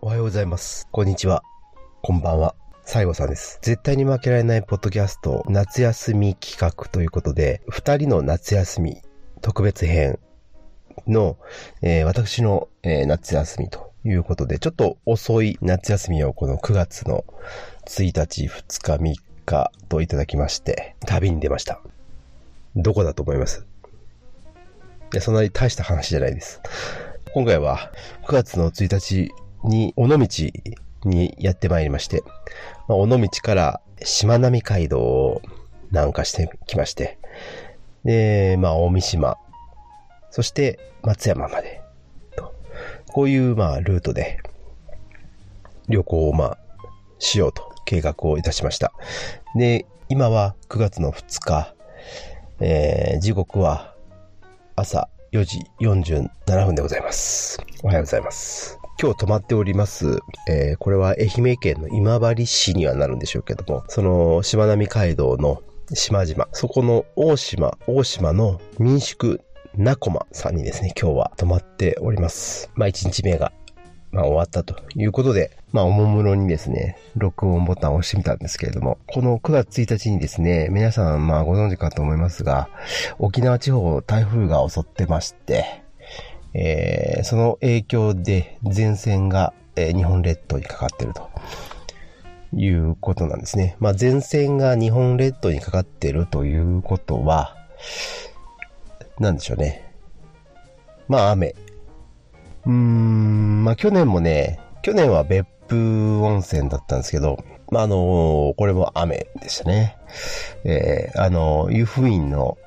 おはようございます。こんにちは。こんばんは。西郷さんです。絶対に負けられないポッドキャスト夏休み企画ということで、二人の夏休み特別編の、えー私の、えー夏休みということで、ちょっと遅い夏休みをこの9月の1日、2日、3日といただきまして、旅に出ました。どこだと思います？いや、そんなに大した話じゃないです。今回は9月の1日に尾道にやってまいりまして、まあ、尾道からしまなみ海道を南下してきまして、で、まあ、大三島、そして松山まで、と。こういう、まあ、ルートで旅行を、まあ、しようと計画をいたしました。で、今は9月の2日、えー時刻は朝4時47分でございます。おはようございます。今日泊まっております、えーこれは愛媛県の今治市にはなるんでしょうけども、その、しまなみ海道の島々、そこの大島、大島の民宿、なこまさんにですね、今日は泊まっております。まあ、1日目が、まあ、終わったということで、まあ、おもむろにですね、録音ボタンを押してみたんですけれども、この9月1日にですね、皆さん、まあ、ご存知かと思いますが、沖縄地方台風が襲ってまして、えーその影響で前線が、えー日本列島にかかってるということなんですね。まあ、前線が日本列島にかかってるということは、なんでしょうね。まあ、雨。うーん、まあ、去年もね、去年は別府温泉だったんですけど、まあ、あのこれも雨でしたね。えーあの湯布院の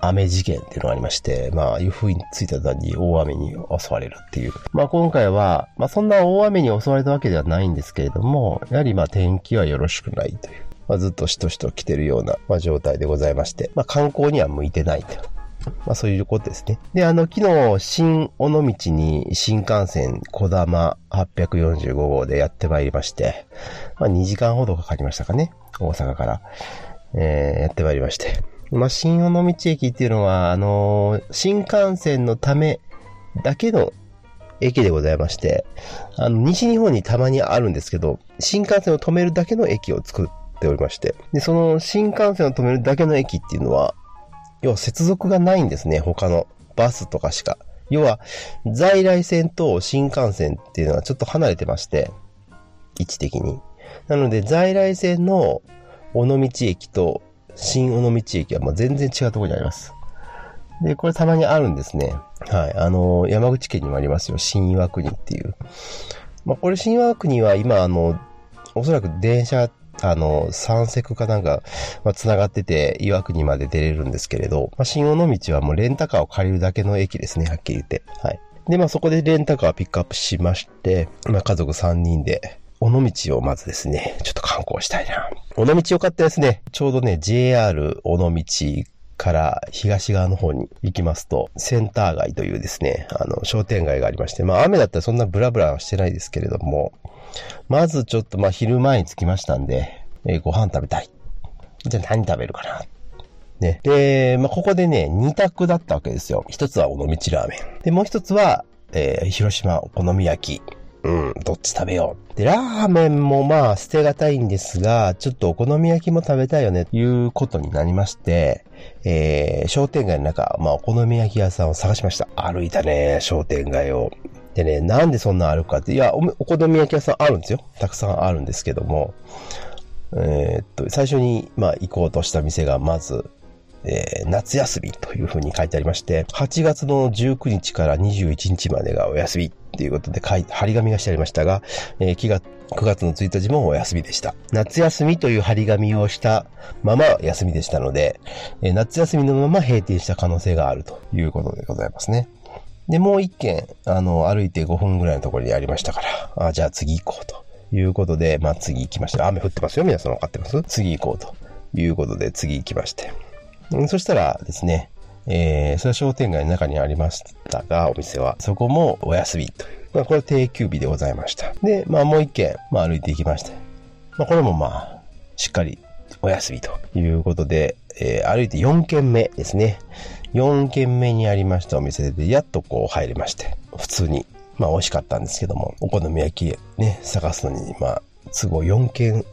雨事件っていうのがありまして、まあ、湯布院に着いた途端に大雨に襲われるっていう。まあ、今回は、まあ、そんな大雨に襲われたわけではないんですけれども、やはりまあ、天気はよろしくないという。まあ、ずっとしとしと来てるような、まあ、状態でございまして、まあ、観光には向いてないと。まあ、そういうことですね。で、あの、昨日、新尾道に新幹線小玉845号でやってまいりまして、まあ、2時間ほどかかりましたかね。大阪から。えーやってまいりまして。まあ、新尾道駅っていうのは、あのー新幹線のためだけの駅でございまして、あの、西日本にたまにあるんですけど、新幹線を止めるだけの駅を作っておりまして、で、その新幹線を止めるだけの駅っていうのは、要は接続がないんですね、他のバスとかしか。要は、在来線と新幹線っていうのはちょっと離れてまして、位置的に。なので、在来線の尾道駅と新尾道駅はもう全然違うところにあります。で、これたまにあるんですね。はい。あの、山口県にもありますよ。新岩国っていう。まあ、これ新岩国は今、あの、おそらく電車、あの、三セクかなんか、まあ、繋がってて、岩国まで出れるんですけれど、まあ、新尾道はもうレンタカーを借りるだけの駅ですね、はっきり言って。はい。で、まあ、そこでレンタカーをピックアップしまして、まあ、家族3人で、尾道をまずですね、ちょっと観光したいな。尾道良かったですね。ちょうどね、JR 尾道から東側の方に行きますと、センター街というですね、あの、商店街がありまして、まあ雨だったらそんなブラブラはしてないですけれども、まずちょっとまあ昼前に着きましたんで、えーご飯食べたい。じゃあ何食べるかな。ね。で、まあ、ここでね、二択だったわけですよ。一つは尾道ラーメン。で、もう一つは、えー広島お好み焼き。うん、どっち食べよう。で、ラーメンもまあ捨てがたいんですが、ちょっとお好み焼きも食べたいよね、ということになりまして、えー商店街の中、まあお好み焼き屋さんを探しました。歩いたね、商店街を。でね、なんでそんな歩くかって、いや、おお好み焼き屋さんあるんですよ。たくさんあるんですけども、えーっと、最初に、まあ、行こうとした店が、まず、えー夏休みというふうに書いてありまして、8月の19日から21日までがお休みっていうことで書い張り紙がしてありましたが、えー9月9月の1日もお休みでした。夏休みという張り紙をしたまま休みでしたので、えー夏休みのまま閉店した可能性があるということでございますね。で、もう一軒、あの、歩いて5分ぐらいのところにありましたから、あ、じゃあ次行こうということで、まあ次行きました。雨降ってますよ、皆さん分かってます？次行こうということで、次行きまして。そしたらですね、えー、それは商店街の中にありましたが、お店は、そこもお休みという。まあ、これ定休日でございました。で、まあもう一軒、まあ歩いていきまして。まあこれもまあ、しっかりお休みということで、えー歩いて4軒目ですね。4軒目にありましたお店で、やっとこう入れまして、普通にまあ美味しかったんですけども、お好み焼きね、探すのに、まあ、都合4軒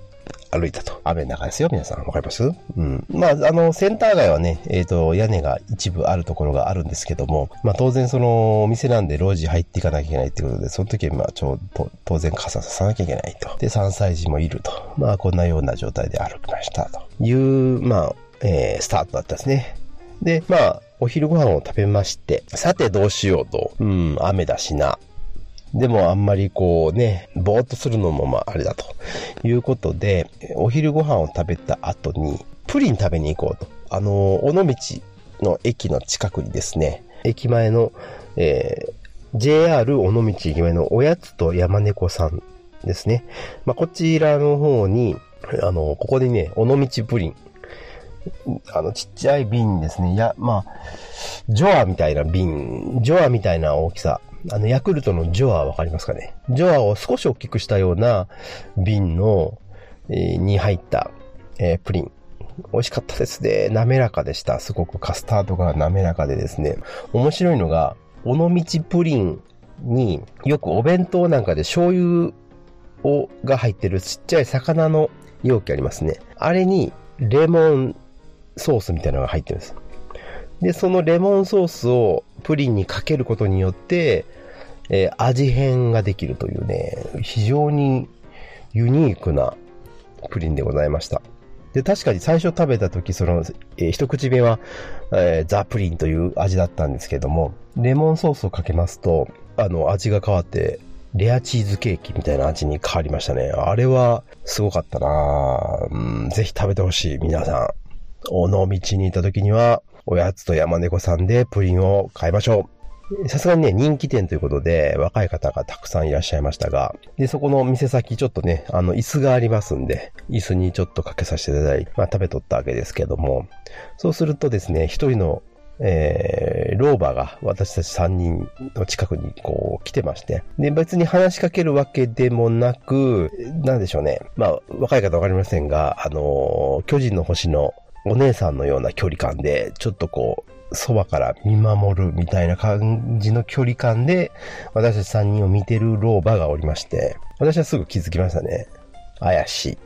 歩いたと。雨の中ですよ、皆さん。わかります？うん。まあ、あの、センター街はね、えっ、ー、と、屋根が一部あるところがあるんですけども、まあ、当然その、お店なんで路地入っていかなきゃいけないってことで、その時は、まあ、ちょうど、当然傘ささなきゃいけないと。で、3歳児もいると。まあ、こんなような状態で歩きました。という、まあ、えー、スタートだったですね。で、まあ、お昼ご飯を食べまして、さてどうしようと、うん、雨だしな、でもあんまりこうね、ぼーっとするのもまああれだということで、お昼ご飯を食べた後に、プリン食べに行こうと。あの、尾道の駅の近くにですね、駅前の、えー、JR 尾道駅前のおやつと山猫さんですね。まあ、こちらの方に、あの、ここでね、尾道プリン。あの、ちっちゃい瓶ですね。いや、まあ、ジョアみたいな瓶、ジョアみたいな大きさあの、ヤクルトのジョアわかりますかね？ジョアを少し大きくしたような瓶の、えー、に入った、えー、プリン。美味しかったですね。滑らかでした。すごくカスタードが滑らかでですね。面白いのが、尾道プリンによくお弁当なんかで醤油をが入ってるちっちゃい魚の容器ありますね。あれにレモンソースみたいなのが入ってるんです。で、そのレモンソースをプリンにかけることによって、えー、味変ができるというね、非常にユニークなプリンでございました。で、確かに最初食べた時、その、えー、一口目は、えー、ザ・プリンという味だったんですけども、レモンソースをかけますと、あの、味が変わって、レアチーズケーキみたいな味に変わりましたね。あれは、すごかったなうん、ぜひ食べてほしい、皆さん。尾道に行った時には、おやつと山猫さんでプリンを買いましょう。さすがにね、人気店ということで、若い方がたくさんいらっしゃいましたが、で、そこの店先ちょっとね、あの、椅子がありますんで、椅子にちょっとかけさせていただいて、まあ、食べとったわけですけども、そうするとですね、一人のえー、老婆が私たち3人の近くにこう来てまして、で、別に話しかけるわけでもなく、なんでしょうね。まあ、若い方わかりませんが、あのー、巨人の星のお姉さんのような距離感で、ちょっとこう、そばから見守るみたいな感じの距離感で、私たち3人を見てる老婆がおりまして、私はすぐ気づきましたね。怪し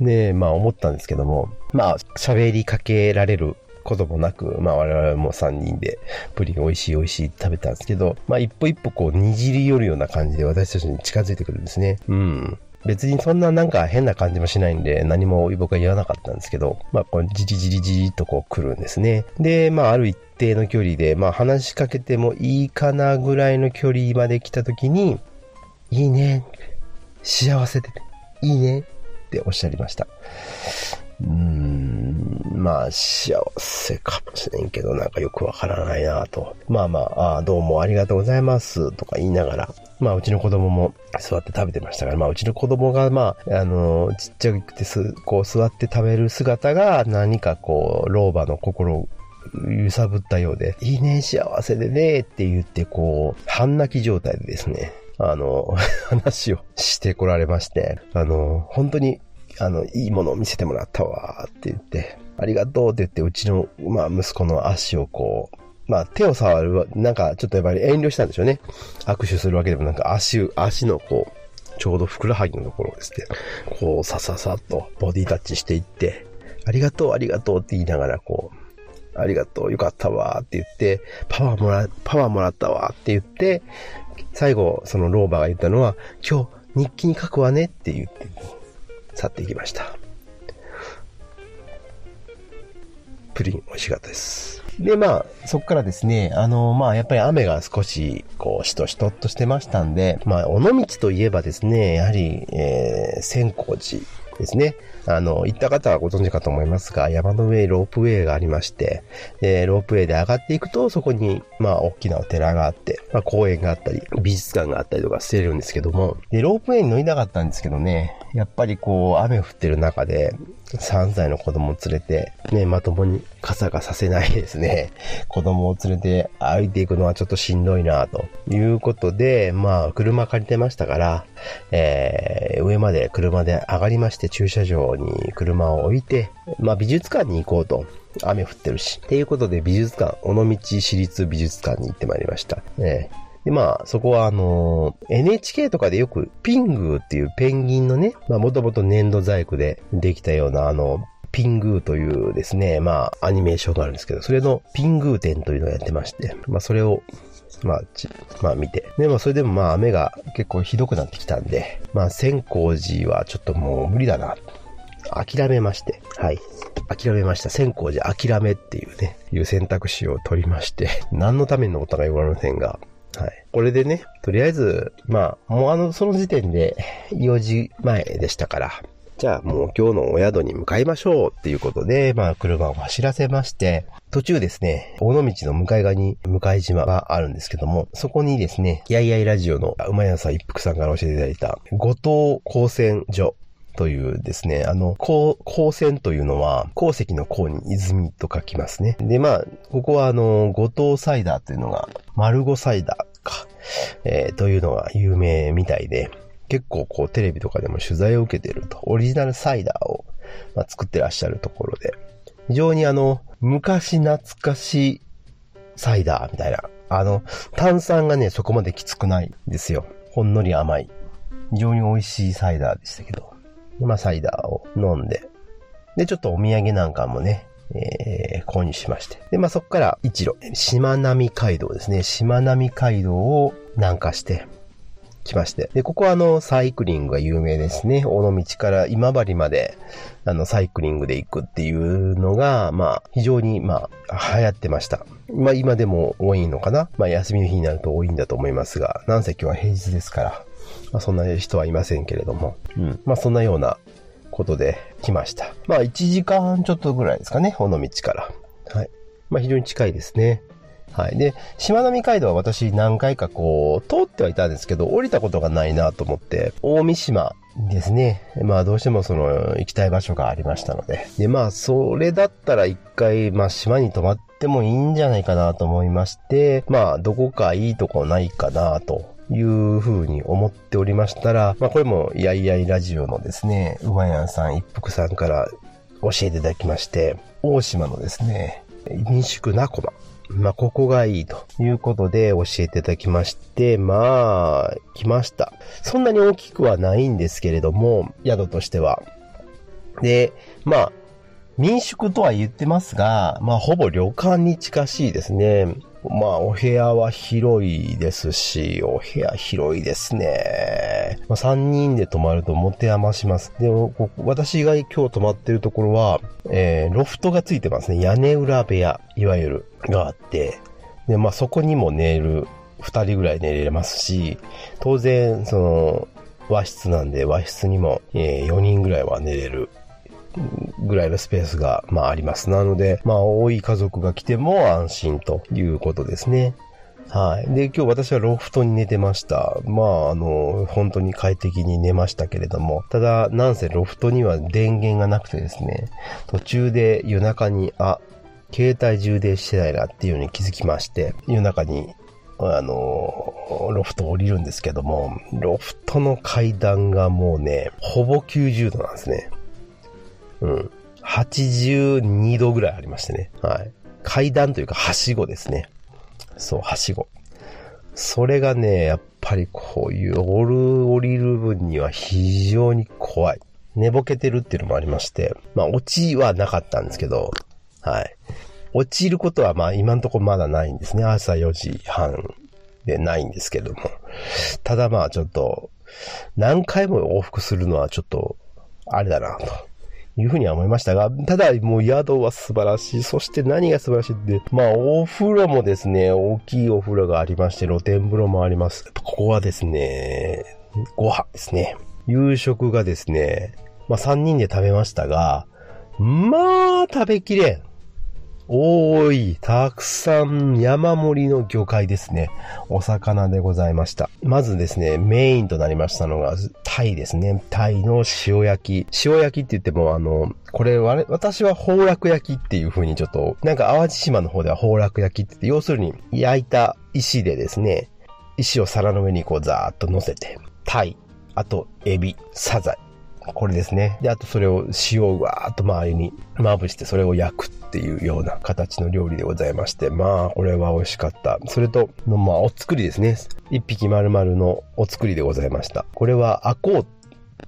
い。で、まあ思ったんですけども、まあ喋りかけられることもなく、まあ我々も3人でプリン美味しい美味しいって食べたんですけど、まあ一歩一歩こうにじり寄るような感じで私たちに近づいてくるんですね。うん。別にそんななんか変な感じもしないんで、何も僕は言わなかったんですけど、まあ、こう、じりじりじりとこう来るんですね。で、まあ、ある一定の距離で、まあ、話しかけてもいいかなぐらいの距離まで来た時に、いいね。幸せで、いいね。っておっしゃりました。うーん、まあ、幸せかもしれんけど、なんかよくわからないなと。まあまあ、あどうもありがとうございますとか言いながら、まあ、うちの子供も座って食べてましたから、まあ、うちの子供が、まあ、あの、ちっちゃくてす、こう座って食べる姿が何かこう、老婆の心を揺さぶったようで、いいね、幸せでね、って言って、こう、半泣き状態でですね、あの、話をしてこられまして、あの、本当にあの、いいものを見せてもらったわって言って、ありがとうって言って、うちの、まあ、息子の足をこう、まあ、手を触る、なんか、ちょっとやっぱり遠慮したんでしょうね。握手するわけでもなんか、足、足のこう、ちょうどふくらはぎのところをですね、こう、さささっとボディタッチしていって、ありがとう、ありがとうって言いながら、こう、ありがとう、よかったわーって言って、パワーもら、パワーもらったわーって言って、最後、その老婆が言ったのは、今日日記に書くわねって言って、去っていきました。プリン美味しかったです。で、まあ、そこからですね、あの、まあ、やっぱり雨が少し、こう、しとしとっとしてましたんで、まあ、尾道といえばですね、やはり、えー、千光寺ですね。あの、行った方はご存知かと思いますが、山の上ロープウェイがありまして、えー、ロープウェイで上がっていくと、そこに、まあ、大きなお寺があって、まあ、公園があったり、美術館があったりとかしてるんですけども、で、ロープウェイに乗りたかったんですけどね、やっぱりこう、雨降ってる中で、3歳の子供を連れて、ね、まともに傘がさせないですね。子供を連れて歩いていくのはちょっとしんどいなということで、まあ、車借りてましたから、えー、上まで車で上がりまして駐車場に車を置いて、まあ、美術館に行こうと。雨降ってるし。っていうことで美術館、尾道市立美術館に行ってまいりました。えーで、まあ、そこはあの、NHK とかでよくピングーっていうペンギンのね、まあ、もともと粘土細工でできたようなあの、ピングーというですね、まあ、アニメーションがあるんですけど、それのピングー展というのをやってまして、まあ、それをまあ、ち、まあ見て。でもそれでもまあ雨が結構ひどくなってきたんで、まあ千光寺はちょっともう無理だな。諦めまして、はい。諦めました。千光寺諦めっていうね、いう選択肢を取りまして、何のためにのことか言われませんが、はい。これでね、とりあえず、まあ、もうあの、その時点で4時前でしたから、じゃあもう今日のお宿に向かいましょうっていうことで、まあ車を走らせまして、途中ですね、大野道の向かい側に向かい島があるんですけども、そこにですね、やいやいラジオの馬屋さん一服さんから教えていただいた、後藤高専所というですね、あの、高、高専というのは、鉱石の鉱に泉と書きますね。で、まあ、ここはあの、後藤サイダーというのが、丸五サイダーか、えー、というのが有名みたいで、結構こうテレビとかでも取材を受けてると、オリジナルサイダーを、まあ、作ってらっしゃるところで、非常にあの、昔懐かしいサイダーみたいな、あの、炭酸がね、そこまできつくないんですよ。ほんのり甘い。非常に美味しいサイダーでしたけど。まあ、サイダーを飲んで。で、ちょっとお土産なんかもね、えー、購入しまして。で、まあ、そこから一路、しまなみ海道ですね。しまなみ海道を南下して、来まして。で、ここはあの、サイクリングが有名ですね。尾道から今治まで、あの、サイクリングで行くっていうのが、まあ、非常に、まあ、流行ってました。まあ、今でも多いのかなまあ、休みの日になると多いんだと思いますが、なんせ今日は平日ですから、まあ、そんな人はいませんけれども、うん。まあ、そんなようなことで来ました。まあ、1時間ちょっとぐらいですかね、尾道から。はい。まあ、非常に近いですね。はい。で、しまなみ海道は私何回かこう、通ってはいたんですけど、降りたことがないなと思って、大三島ですね。まあどうしてもその行きたい場所がありましたので。で、まあそれだったら一回、まあ島に泊まってもいいんじゃないかなと思いまして、まあどこかいいとこないかなというふうに思っておりましたら、まあこれもやいやいラジオのですね、馬屋さん一服さんから教えていただきまして、大島のですね、民宿なこままあ、ここがいいということで教えていただきまして、まあ、来ました。そんなに大きくはないんですけれども、宿としては。で、まあ、民宿とは言ってますが、まあ、ほぼ旅館に近しいですね。まあ、お部屋は広いですし、お部屋広いですね。まあ、3人で泊まると持て余します。でも、私が今日泊まってるところは、えー、ロフトがついてますね。屋根裏部屋、いわゆる、があって、で、まあ、そこにも寝る、2人ぐらい寝れますし、当然、その、和室なんで和室にも、えー、4人ぐらいは寝れるぐらいのスペースが、まああります。なので、まあ多い家族が来ても安心ということですね。はい。で、今日私はロフトに寝てました。まあ、あの、本当に快適に寝ましたけれども、ただ、なんせロフトには電源がなくてですね、途中で夜中に、あ、携帯充電してないなっていうように気づきまして、夜中にあの、ロフト降りるんですけども、ロフトの階段がもうね、ほぼ90度なんですね。うん。82度ぐらいありましてね。はい。階段というか、はしごですね。そう、はしご。それがね、やっぱりこういう降る、降りる分には非常に怖い。寝ぼけてるっていうのもありまして、まあ、落ちはなかったんですけど、はい。落ちることはまあ今のとこまだないんですね。朝4時半でないんですけども。ただまあちょっと、何回も往復するのはちょっと、あれだなと。いうふうには思いましたが、ただもう宿は素晴らしい。そして何が素晴らしいって、まあお風呂もですね、大きいお風呂がありまして、露天風呂もあります。ここはですね、ご飯ですね。夕食がですね、まあ3人で食べましたが、まあ食べきれん。多い、たくさん山盛りの魚介ですね。お魚でございました。まずですね、メインとなりましたのが、タイですね。タイの塩焼き。塩焼きって言っても、あの、これ、私は崩落焼きっていう風にちょっと、なんか淡路島の方では崩落焼きって言って、要するに焼いた石でですね、石を皿の上にこうザーッと乗せて、タイ、あとエビ、サザエ、これですね。で、あとそれを塩をわーっと周りにまぶしてそれを焼くっていうような形の料理でございまして、まあ、これは美味しかった。それと、まあ、お作りですね。一匹丸々のお作りでございました。これは、アコー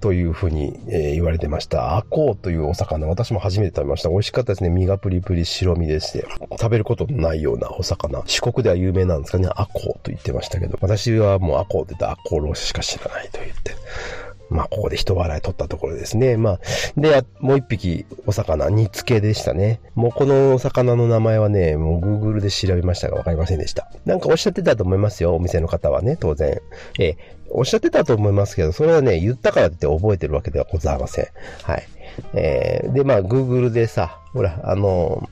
というふうに、え、言われてました。アコウというお魚、私も初めて食べました。美味しかったですね。身がプリプリ白身でして、食べることのないようなお魚。四国では有名なんですかね。アコウと言ってましたけど、私はもうアコウって言ったらアコウローしか知らないと言って。まあ、ここで一笑い取ったところですね。まあ、で、もう一匹お魚、煮付けでしたね。もうこのお魚の名前はね、もう Google で調べましたがわかりませんでした。なんかおっしゃってたと思いますよ、お店の方はね、当然。えおっしゃってたと思いますけど、それはね、言ったからって覚えてるわけではございません。はい。えー、で、まあ、Google でさ、ほら、あの、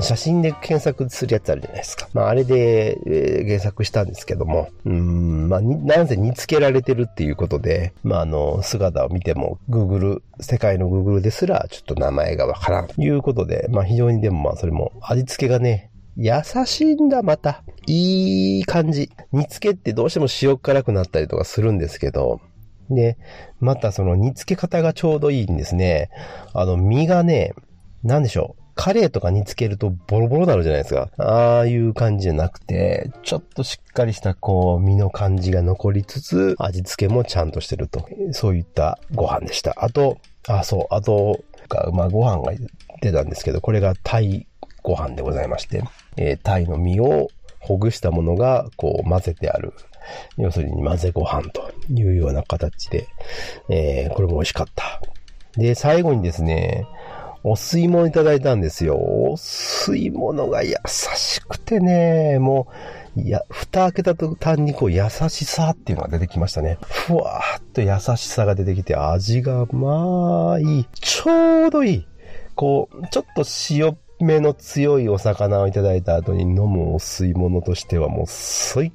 写真で検索するやつあるじゃないですか。まあ、あれで、えー、検索したんですけども、うん、まあ、なんせ煮つけられてるっていうことで、まあ、あの、姿を見ても、Google、世界の Google ですら、ちょっと名前がわからんということで、まあ、非常にでもまあ、それも味付けがね、優しいんだ、また。いい感じ。煮付けってどうしても塩辛くなったりとかするんですけど、で、またその煮付け方がちょうどいいんですね。あの、身がね、なんでしょう。カレーとか煮つけるとボロボロになるじゃないですか。ああいう感じじゃなくて、ちょっとしっかりしたこう、身の感じが残りつつ、味付けもちゃんとしてると。そういったご飯でした。あと、あ、そう、あと、まあご飯が出たんですけど、これがタイご飯でございまして、えー、タイの身をほぐしたものがこう混ぜてある。要するに混ぜご飯というような形で、えー、これも美味しかった。で、最後にですね、お吸い物いただいたんですよ。お吸い物が優しくてね、もう、いや、蓋開けた途端にこう優しさっていうのが出てきましたね。ふわーっと優しさが出てきて、味がまあいい。ちょうどいい。こう、ちょっと塩目の強いお魚をいただいた後に飲むお吸い物としてはもう最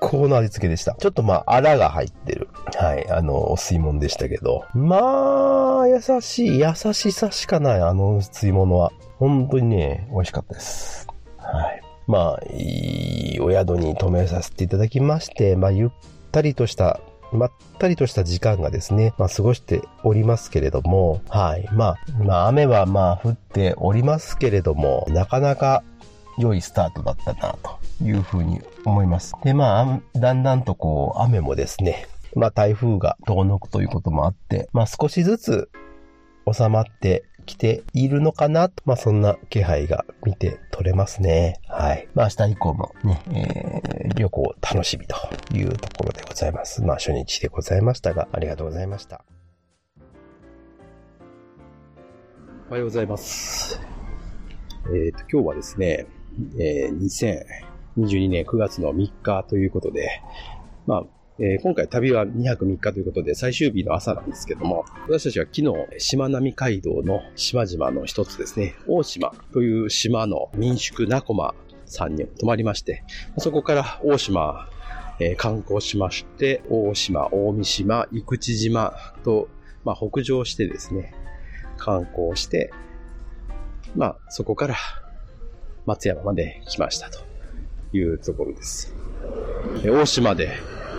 高の味付けでした。ちょっとまあ、あらが入ってる。はい、あの、お吸い物でしたけど。まあ、優しい、優しさしかない、あの吸い物は。本当にね、美味しかったです。はい。まあ、いいお宿に泊めさせていただきまして、まあ、ゆったりとしたまったりとした時間がですね、まあ過ごしておりますけれども、はい。まあ、まあ雨はまあ降っておりますけれども、なかなか良いスタートだったなというふうに思います。で、まあ、だんだんとこう雨もですね、まあ台風が遠のくということもあって、まあ少しずつ収まってきているのかなと、まあそんな気配が見て取れますね。はい。まあ明日以降もね、えー、旅行楽しみというところでございます。まあ初日でございましたが、ありがとうございました。おはようございます。えっ、ー、と、今日はですね、え、2022年9月の3日ということで、まあ、え、今回旅は2泊3日ということで最終日の朝なんですけども、私たちは昨日、しまなみ海道の島々の一つですね、大島という島の民宿ナコマさんに泊まりまして、そこから大島、えー、観光しまして、大島、大三島、生口島と、まあ、北上してですね、観光して、まあ、そこから松山まで来ましたというところです。大島で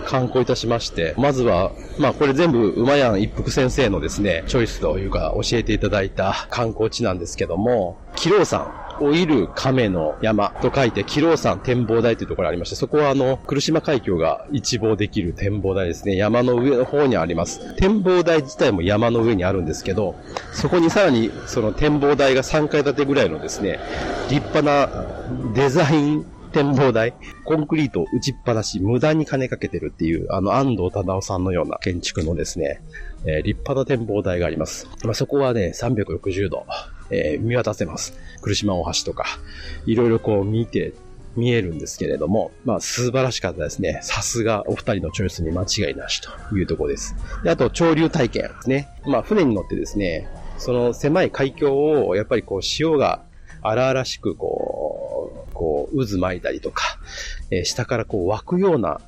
観光いたしまして、まずは、まあこれ全部馬やん一服先生のですね、チョイスというか教えていただいた観光地なんですけども、キロウ山、老いる亀の山と書いて、キロウ山展望台というところがありまして、そこはあの、来島海峡が一望できる展望台ですね。山の上の方にあります。展望台自体も山の上にあるんですけど、そこにさらにその展望台が3階建てぐらいのですね、立派なデザイン展望台、コンクリート打ちっぱなし、無駄に金かけてるっていう、あの、安藤忠夫さんのような建築のですね、えー、立派な展望台があります。まあ、そこはね、360度、えー、見渡せます。来島大橋とか、いろいろこう見て、見えるんですけれども、まあ素晴らしかったですね。さすがお二人のチョイスに間違いなしというところです。であと、潮流体験ですね。まあ船に乗ってですね、その狭い海峡をやっぱりこう潮が荒々しくこう、こう渦巻いたりとか、えー、下からこう湧くような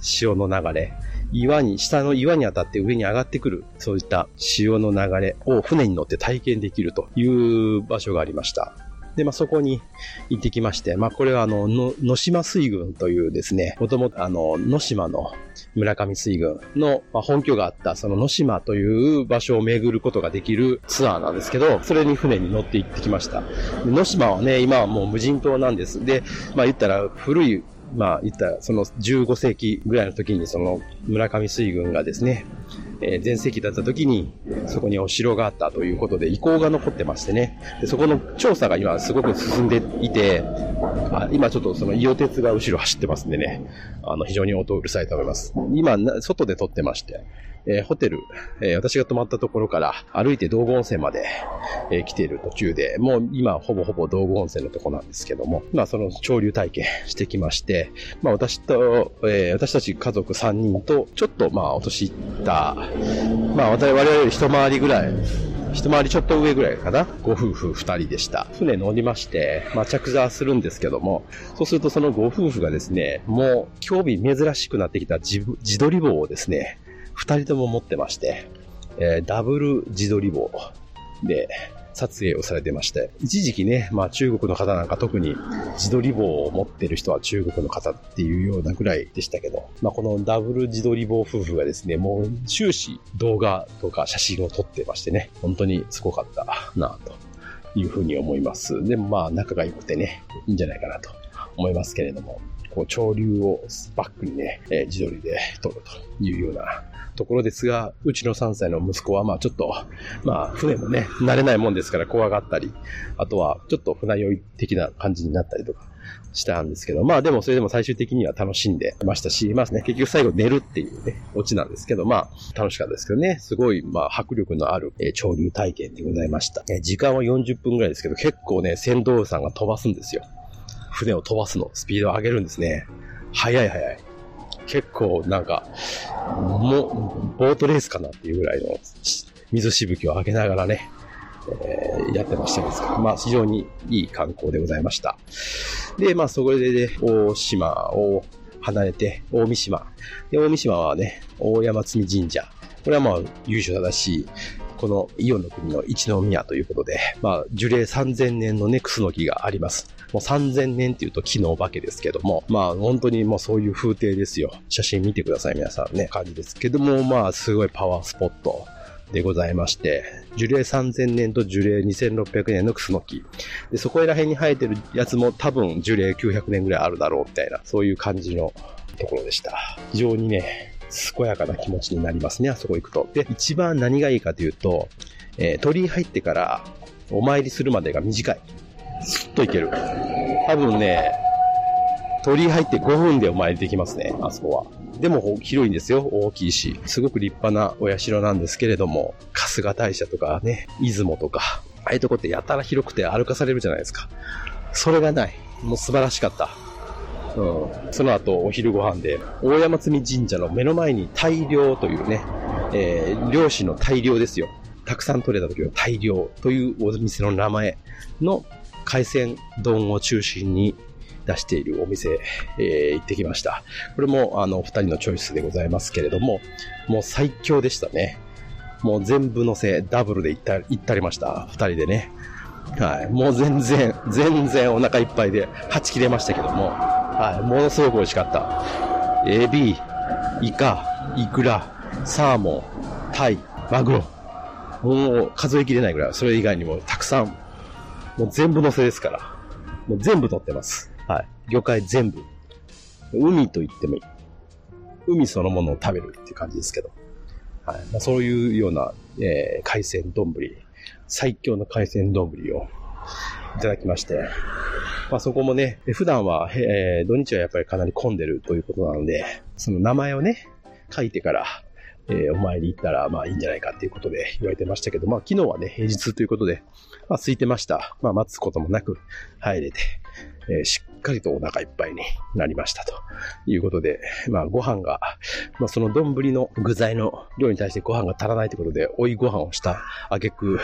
潮の流れ、岩に、下の岩に当たって上に上がってくる、そういった潮の流れを船に乗って体験できるという場所がありました。で、まあ、そこに行ってきまして、まあ、これはあの、の、野島水軍というですね、もともとあの、野島の村上水軍の、まあ、本拠があった、その野島という場所を巡ることができるツアーなんですけど、それに船に乗って行ってきました。野島はね、今はもう無人島なんです。で、まあ、言ったら古いまあ、言った、その15世紀ぐらいの時に、その村上水軍がですね、えー、前世紀だった時に、そこにお城があったということで、遺構が残ってましてね。でそこの調査が今すごく進んでいて、あ今ちょっとその伊予鉄が後ろ走ってますんでね、あの、非常に音うるさいと思います。今、外で撮ってまして、えー、ホテル、えー、私が泊まったところから歩いて道後温泉まで、えー、来ている途中で、もう今ほぼほぼ道後温泉のとこなんですけども、まあその潮流体験してきまして、まあ私と、え、私たち家族3人と、ちょっとまあお年いった、まあ我々より一回りぐらい、一回りちょっと上ぐらいかな？ご夫婦二人でした。船乗りまして、まあ、着座するんですけども、そうするとそのご夫婦がですね、もう興味珍しくなってきた自自撮り棒をですね、二人とも持ってまして、えー、ダブル自撮り棒で撮影をされてまして、一時期ね、まあ中国の方なんか特に自撮り棒を持ってる人は中国の方っていうようなぐらいでしたけど、まあこのダブル自撮り棒夫婦がですね、もう終始動画とか写真を撮ってましてね、本当にすごかったなというふうに思います。でもまあ仲が良くてね、いいんじゃないかなと思いますけれども、こう潮流をバックにね、え、自撮りで撮るというようなところですが、うちの3歳の息子は、まあちょっと、まあ船もね、慣れないもんですから怖がったり、あとはちょっと船酔い的な感じになったりとかしたんですけど、まあでもそれでも最終的には楽しんでましたし、まあね、結局最後寝るっていうね、オチなんですけど、まあ楽しかったですけどね、すごい、まあ迫力のある、え、潮流体験でございました。え、時間は40分ぐらいですけど、結構ね、船頭さんが飛ばすんですよ。船を飛ばすの、スピードを上げるんですね。早い早い。結構なんか、もう、ボートレースかなっていうぐらいの水しぶきを上げながらね、えー、やってましたですから、まあ非常にいい観光でございました。で、まあそこでね、大島を離れて、大三島。で、大三島はね、大山積神社。これはまあ優勝正しい、このイオンの国の一宮ということで、まあ樹齢3000年のね、クスノキがあります。もう3000年っていうと木のお化けですけども、まあ本当にもうそういう風景ですよ。写真見てください、皆さんね。感じですけども、まあすごいパワースポット。でございまして、樹齢3000年と樹齢2600年のクスノキ。で、そこら辺に生えてるやつも多分樹齢900年ぐらいあるだろうみたいな、そういう感じのところでした。非常にね、健やかな気持ちになりますね、あそこ行くと。で、一番何がいいかというと、えー、鳥居入ってからお参りするまでが短い。スッといける。多分ね、鳥居入って5分でお参りできますね、あそこは。でも広いんですよ、大きいし。すごく立派なお社なんですけれども、春日大社とかね、出雲とか、ああいうとこってやたら広くて歩かされるじゃないですか。それがない。もう素晴らしかった。うん。その後、お昼ご飯で、大山積神社の目の前に大量というね、えー、漁師の大量ですよ。たくさん取れた時の大量というお店の名前の海鮮丼を中心に出しているお店、えー、行ってきました。これも、あの、二人のチョイスでございますけれども、もう最強でしたね。もう全部乗せ、ダブルで行った、行ったりました。二人でね。はい。もう全然、全然お腹いっぱいで、はち切れましたけども、はい。ものすごく美味しかった。エビ、イカ、イクラ、サーモン、タイ、マグロ。もう数えきれないぐらい、それ以外にもたくさんもう全部乗せですから。もう全部乗ってます。はい。魚介全部。海と言ってもいい。海そのものを食べるっていう感じですけど。はい。まあ、そういうような、えー、海鮮丼。最強の海鮮丼をいただきまして。まあ、そこもね、普段は、えー、土日はやっぱりかなり混んでるということなので、その名前をね、書いてから、えー、お参り行ったら、まあいいんじゃないかっていうことで言われてましたけど、まあ昨日はね、平日ということで、まあ空いてました。まあ待つこともなく入れて、えー、しっかりとお腹いっぱいになりましたということで、まあご飯が、まあその丼の具材の量に対してご飯が足らないということで、追いご飯をした挙句、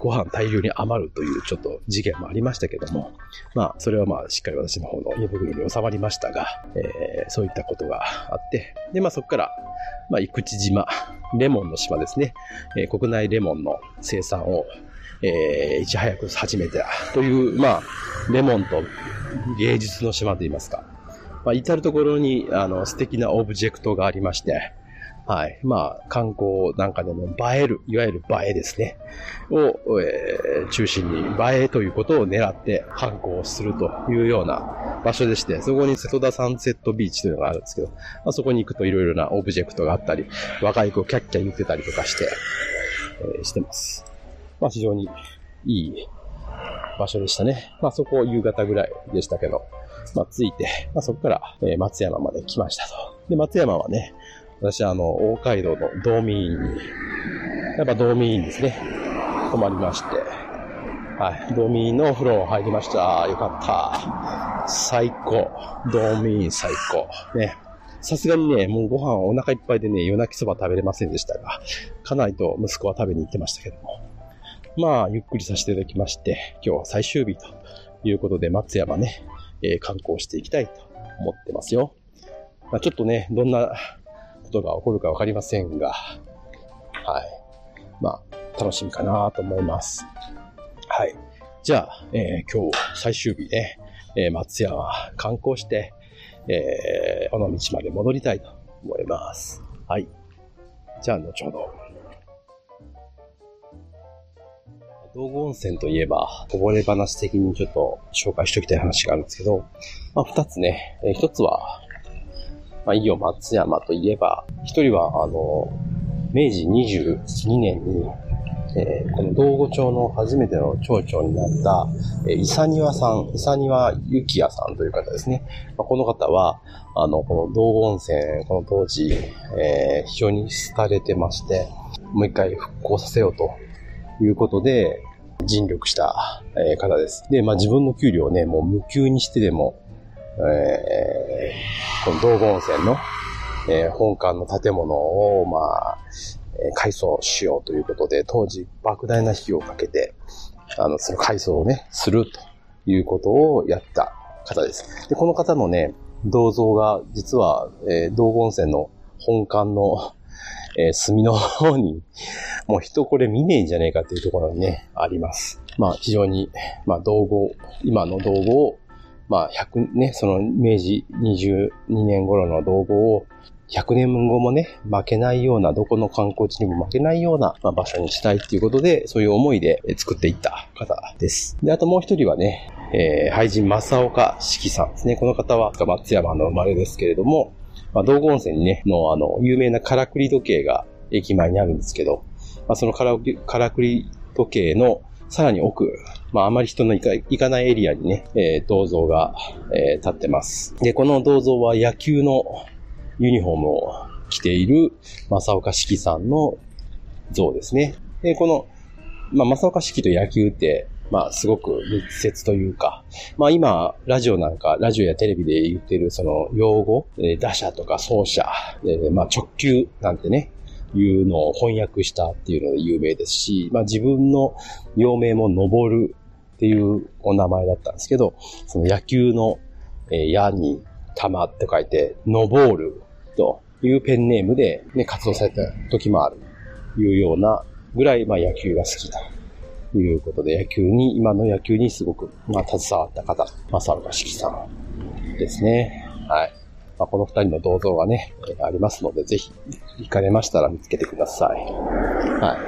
ご飯大量に余るというちょっと事件もありましたけども、まあそれはまあしっかり私の方の胃袋に収まりましたが、えー、そういったことがあって、でまあそこから、まあ、生口島、レモンの島ですね。えー、国内レモンの生産をえー、いち早く始めたという、まあ、レモンと芸術の島といいますか、まあ、至るところに、あの、素敵なオブジェクトがありまして、はい。まあ、観光なんかでも映える、いわゆる映えですね。を、えー、中心に映えということを狙って観光するというような場所でして、そこに瀬戸田サンセットビーチというのがあるんですけど、まあ、そこに行くといろいろなオブジェクトがあったり、若い子キャッキャ言ってたりとかして、えー、してます。まあ、非常にいい場所でしたね。まあ、そこ夕方ぐらいでしたけど、まあ、着いて、まあ、そこから、え、松山まで来ましたと。で、松山はね、私はあの、大街道の道民院に、やっぱ道民院ですね、泊まりまして、はい、道民院のお風呂入りました。よかった。最高。道民院最高。ね。さすがにね、もうご飯お腹いっぱいでね、夜泣きそば食べれませんでしたが、家内と息子は食べに行ってましたけども。まあ、ゆっくりさせていただきまして、今日は最終日ということで、松山ね、えー、観光していきたいと思ってますよ。まあ、ちょっとね、どんなことが起こるかわかりませんが、はい。まあ、楽しみかなと思います。はい。じゃあ、えー、今日最終日ね、えー、松山観光して、えー、尾道まで戻りたいと思います。はい。じゃあ、後ほど。道後温泉といえば、こぼれ話的にちょっと紹介しておきたい話があるんですけど、まあ、二つね。えー、一つは、まあ、いいよ松山といえば、一人は、あの、明治22年に、えー、この道後町の初めての町長になった、えー、伊佐庭さん、伊佐庭幸也さんという方ですね。まあ、この方は、あの、この道後温泉、この当時、えー、非常に廃れてまして、もう一回復興させようということで、尽力した、方です。で、まあ自分の給料をね、もう無給にしてでも、えー、この道後温泉の、えー、本館の建物を、まあ、え、改装しようということで、当時莫大な費用をかけて、あの、その改装をね、するということをやった方です。で、この方のね、銅像が、実は、えー、道後温泉の本館の、えー、隅の方に、もう人これ見ねえんじゃねえかっていうところにね、あります。まあ、非常に、まあ、道後、今の道後を、まあ、100ね、その明治22年頃の道後を100年後もね、負けないような、どこの観光地にも負けないような、まあ、場所にしたいっていうことで、そういう思いで作っていった方です。で、あともう一人はね、えー、俳人正岡四季さんですね。この方は松山の生まれですけれども、まあ、道後温泉にね、のあの、有名なからくり時計が駅前にあるんですけど、まあ、そのからからくり時計のさらに奥、まああまり人の行かないエリアにね、えー、銅像が、えー、立ってます。で、この銅像は野球のユニフォームを着ている正岡式さんの像ですね。で、この、まあ、正岡式と野球って、まあ、すごく密接というか、まあ今、ラジオなんか、ラジオやテレビで言ってるその用語、え打者とか走者、えまあ直球なんてね、いうのを翻訳したっていうので有名ですし、まあ自分の幼名も登るっていうお名前だったんですけど、その野球の、えー、矢に玉って書いて、登るというペンネームで、ね、活動された時もあるというようなぐらい、まあ野球が好きだ。いうことで、野球に、今の野球にすごく、まあ、携わった方、正岡式さんですね。はい。まあ、この二人の銅像がね、ありますので、ぜひ、行かれましたら見つけてください。は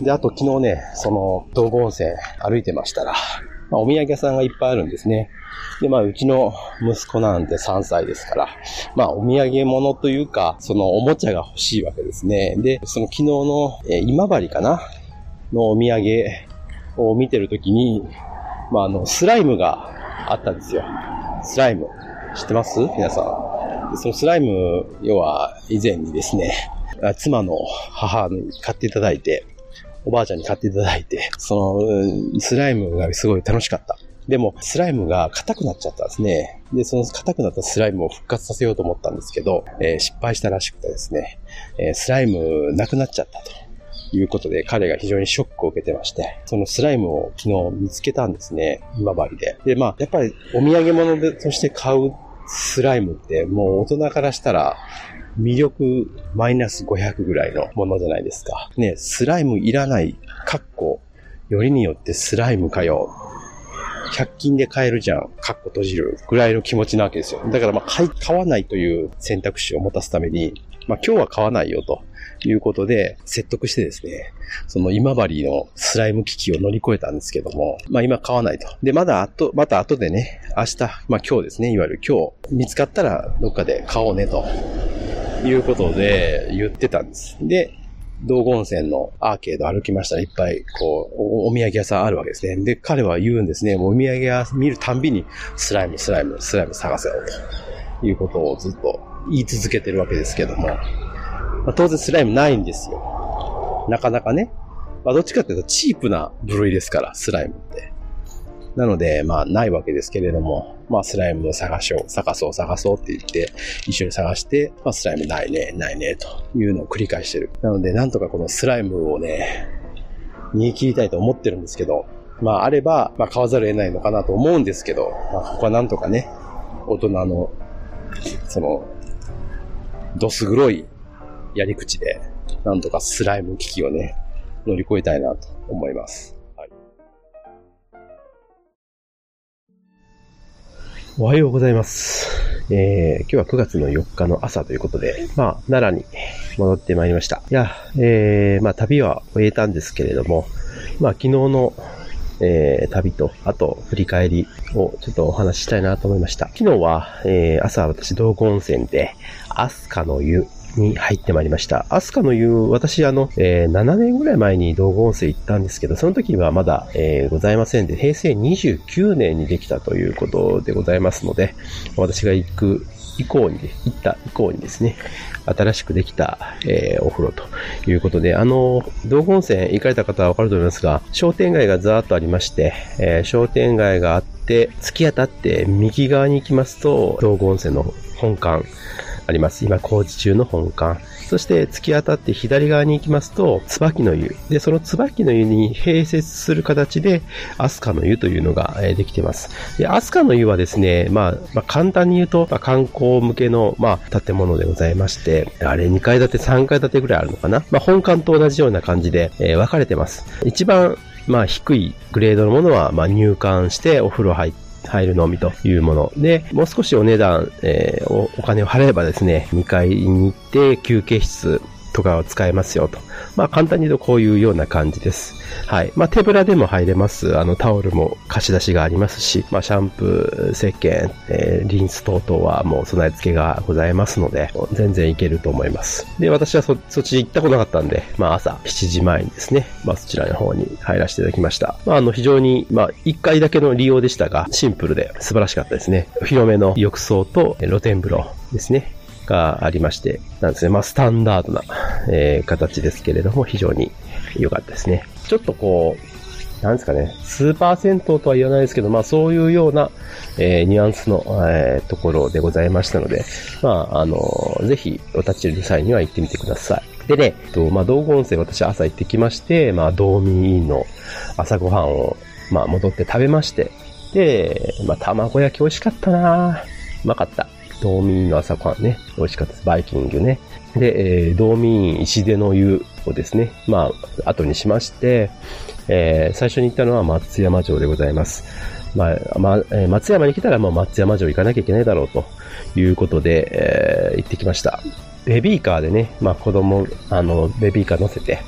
い。で、あと昨日ね、その、道後温泉歩いてましたら、まあ、お土産屋さんがいっぱいあるんですね。で、まあ、うちの息子なんて3歳ですから、まあ、お土産物というか、そのおもちゃが欲しいわけですね。で、その昨日の、え、今治かなのお土産を見てるときに、まあ、あの、スライムがあったんですよ。スライム。知ってます？皆さん。そのスライム、要は以前にですね、妻の母に買っていただいて、おばあちゃんに買っていただいて、その、スライムがすごい楽しかった。でも、スライムが硬くなっちゃったんですね。で、その硬くなったスライムを復活させようと思ったんですけど、えー、失敗したらしくてですね、えー、スライムなくなっちゃったと。いうことで、彼が非常にショックを受けてまして、そのスライムを昨日見つけたんですね。今治で。で、まあ、やっぱりお土産物として買うスライムってもう大人からしたら魅力マイナス500ぐらいのものじゃないですか。ね、スライムいらない、かっこよりによってスライムかよ。100均で買えるじゃん。カッコ閉じるぐらいの気持ちなわけですよ。だからまあ買い、買わないという選択肢を持たすために、まあ今日は買わないよということで説得してですね、その今治のスライム危機を乗り越えたんですけども、まあ今買わないと。で、まだ後、また後でね、明日、まあ今日ですね、いわゆる今日見つかったらどっかで買おうねと。いうことで言ってたんです。で、道後温泉のアーケード歩きましたらいっぱいこうお、お土産屋さんあるわけですね。で、彼は言うんですね。もうお土産屋見るたんびにスライム、スライム、スライム探せよということをずっと言い続けてるわけですけども、まあ、当然スライムないんですよ。なかなかね。まあ、どっちかっていうとチープな部類ですから、スライムって。なので、まあ、ないわけですけれども、まあ、スライムを探しよう、探そう、探そうって言って、一緒に探して、まあ、スライムないね、ないね、というのを繰り返してる。なので、なんとかこのスライムをね、逃げ切りたいと思ってるんですけど、まあ、あれば、まあ、買わざるを得ないのかなと思うんですけど、まあ、ここはなんとかね、大人の、その、どす黒いやり口で、なんとかスライム危機をね、乗り越えたいなと思います。はいおはようございます。えー、今日は9月の4日の朝ということで、まあ、奈良に戻ってまいりました。いや、えー、まあ、旅は終えたんですけれども、まあ、昨日の、えー、旅と、あと、振り返りをちょっとお話ししたいなと思いました。昨日は、えー、朝私、道後温泉で、アスカの湯に入ってまいりました。アスカの湯、私あの、えー、7年ぐらい前に道後温泉行ったんですけど、その時はまだ、えー、ございませんで、平成29年にできたということでございますので、私が行く以降に、行った以降にですね、新しくできた、えー、お風呂ということで、あの、道後温泉行かれた方はわかると思いますが、商店街がざーっとありまして、えー、商店街があって、突き当たって右側に行きますと、道後温泉の本館、あります。今工事中の本館。そして突き当たって左側に行きますと、椿の湯。で、その椿の湯に併設する形で、飛鳥の湯というのができています。で、飛鳥の湯はですね、まあ、まあ、簡単に言うと、まあ、観光向けの、まあ、建物でございまして、あれ2階建て、3階建てぐらいあるのかな。まあ、本館と同じような感じで、えー、分かれてます。一番まあ低いグレードのものは、まあ入館してお風呂入って、入るのみというもの。で、もう少しお値段、えー、お金を払えばですね、2階に行って休憩室とかを使えますよと。まあ簡単に言うとこういうような感じです。はい。まあ手ぶらでも入れます。あのタオルも貸し出しがありますし、まあシャンプー、石鹸、えー、リンス等々はもう備え付けがございますので、全然いけると思います。で、私はそ、そっち行ったことなかったんで、まあ朝7時前にですね、まあそちらの方に入らせていただきました。まああの非常に、まあ1回だけの利用でしたが、シンプルで素晴らしかったですね。広めの浴槽と露天風呂ですね。がありまして、なんですね。まあ、スタンダードな、えー、形ですけれども、非常に良かったですね。ちょっとこう、なんですかね、スーパー銭湯とは言わないですけど、まあそういうような、えー、ニュアンスの、えー、ところでございましたので、まあ、あのー、ぜひお立ち寄りの際には行ってみてください。でね、とまあ、道後温泉私朝行ってきまして、まあ、道民院の朝ごはんを、まあ、戻って食べまして、で、まあ、卵焼き美味しかったなうまかった。道民の朝ごはんね、美味しかったです。バイキングね。で、えー、道民石出の湯をですね、まあ、後にしまして、えー、最初に行ったのは松山城でございます。まあ、ま、えー、松山に来たらもう松山城行かなきゃいけないだろうということで、えー、行ってきました。ベビーカーでね、まあ子供、あの、ベビーカー乗せて、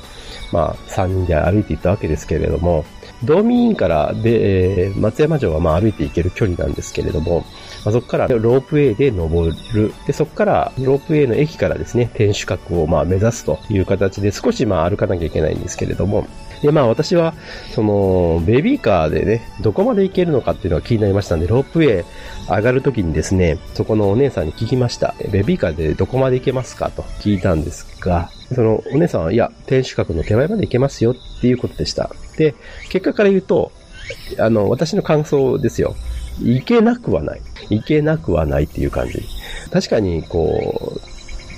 まあ3人で歩いていったわけですけれども、道民院からで、えー、松山城はまあ歩いて行ける距離なんですけれども、まあ、そこからロープウェイで登る。で、そこからロープウェイの駅からですね、天守閣をまあ目指すという形で少しまあ歩かなきゃいけないんですけれども、で、まあ私は、その、ベビーカーでね、どこまで行けるのかっていうのが気になりましたんで、ロープウェイ上がるときにですね、そこのお姉さんに聞きました。ベビーカーでどこまで行けますかと聞いたんですが、そのお姉さんは、いや、天守閣の手前まで行けますよっていうことでした。で、結果から言うと、あの、私の感想ですよ。行けなくはない。行けなくはないっていう感じ。確かに、こ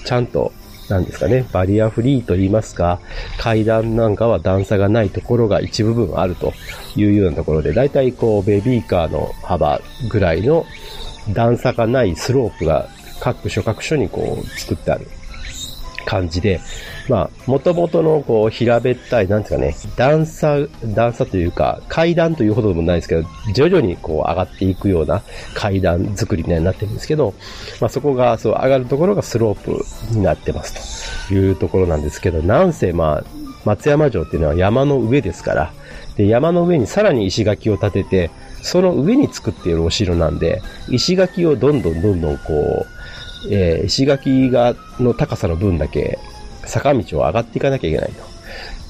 う、ちゃんと、なんですかね、バリアフリーと言いますか、階段なんかは段差がないところが一部分あるというようなところで、だいたいこう、ベビーカーの幅ぐらいの段差がないスロープが各所各所にこう、作ってある感じで、まあ、元々のこう、平べったい、なんですかね、段差、段差というか、階段というほどでもないですけど、徐々にこう上がっていくような階段作りになってるんですけど、まあそこが、そう、上がるところがスロープになってますと。いうところなんですけど、なんせまあ、松山城っていうのは山の上ですから、で、山の上にさらに石垣を建てて、その上に作っているお城なんで、石垣をどんどんどんどんこう、えー、石垣が、の高さの分だけ坂道を上がっていかなきゃいけないと。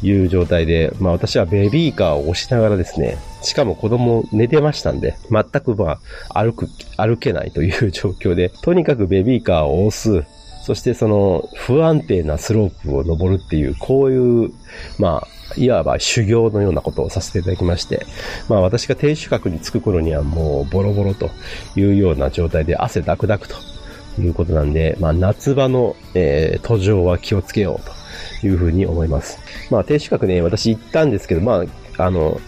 いう状態で、まあ私はベビーカーを押しながらですね、しかも子供寝てましたんで、全くまあ歩く、歩けないという状況で、とにかくベビーカーを押す、そしてその不安定なスロープを登るっていう、こういう、まあ、いわば修行のようなことをさせていただきまして、まあ私が低主角に着く頃にはもうボロボロというような状態で汗ダクダクということなんで、まあ、夏場の、えー、途上は気をつけようというふうに思います。まあ、低主角ね、私行ったんですけど、まあ、あの、